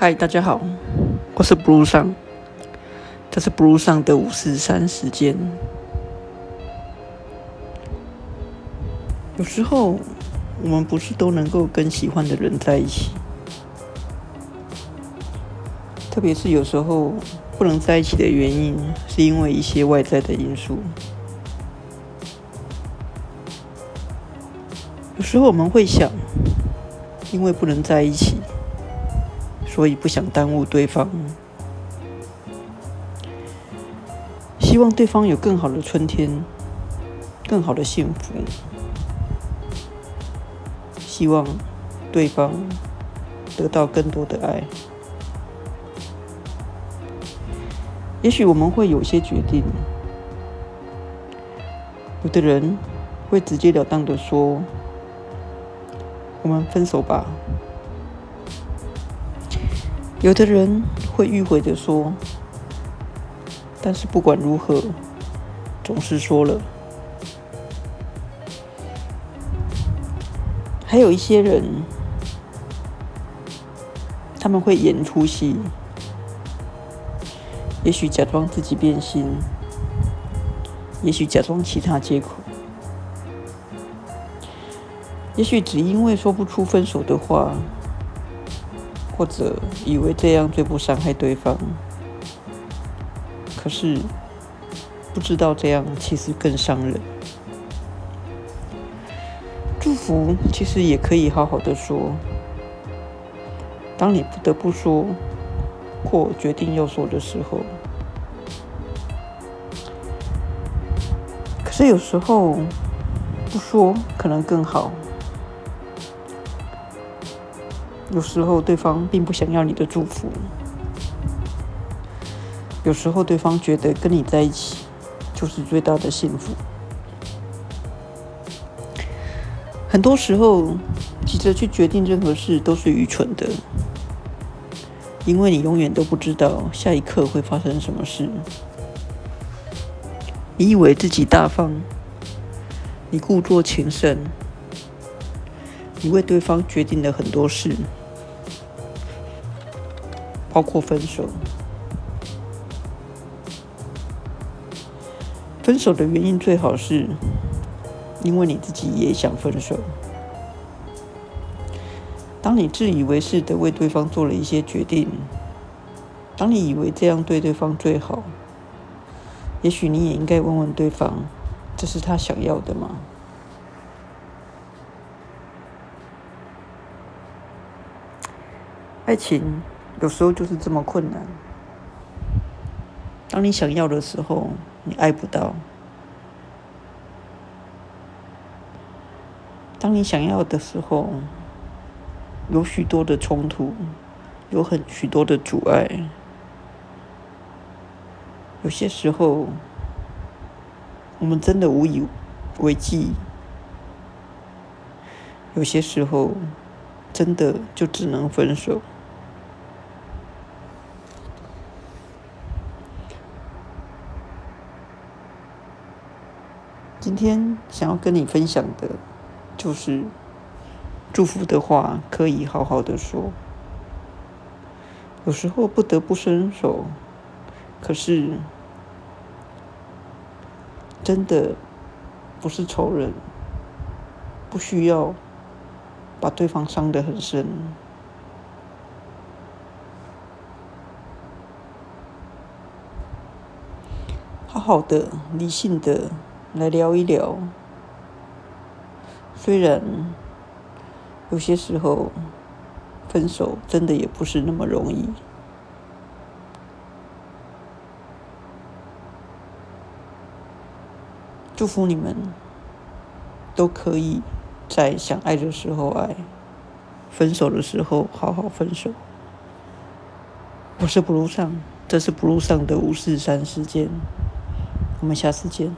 嗨，大家好，我是 Blue 上，这是 Blue 上的五四三时间。有时候，我们不是都能够跟喜欢的人在一起，特别是有时候不能在一起的原因，是因为一些外在的因素。有时候我们会想，因为不能在一起。所以不想耽误对方，希望对方有更好的春天，更好的幸福，希望对方得到更多的爱。也许我们会有些决定，有的人会直截了当的说：“我们分手吧。”有的人会迂回的说，但是不管如何，总是说了。还有一些人，他们会演出戏，也许假装自己变心，也许假装其他借口，也许只因为说不出分手的话。或者以为这样最不伤害对方，可是不知道这样其实更伤人。祝福其实也可以好好的说，当你不得不说或决定要说的时候，可是有时候不说可能更好。有时候对方并不想要你的祝福，有时候对方觉得跟你在一起就是最大的幸福。很多时候急着去决定任何事都是愚蠢的，因为你永远都不知道下一刻会发生什么事。你以为自己大方，你故作情深。你为对方决定了很多事，包括分手。分手的原因最好是因为你自己也想分手。当你自以为是的为对方做了一些决定，当你以为这样对对方最好，也许你也应该问问对方：这是他想要的吗？爱情有时候就是这么困难。当你想要的时候，你爱不到；当你想要的时候，有许多的冲突，有很许多的阻碍。有些时候，我们真的无以为继；有些时候，真的就只能分手。今天想要跟你分享的，就是祝福的话，可以好好的说。有时候不得不伸手，可是真的不是仇人，不需要把对方伤得很深。好好的，理性的。来聊一聊，虽然有些时候分手真的也不是那么容易。祝福你们都可以在想爱的时候爱，分手的时候好好分手。我是 blue 上，这是 blue 上的五四三时间，我们下次见。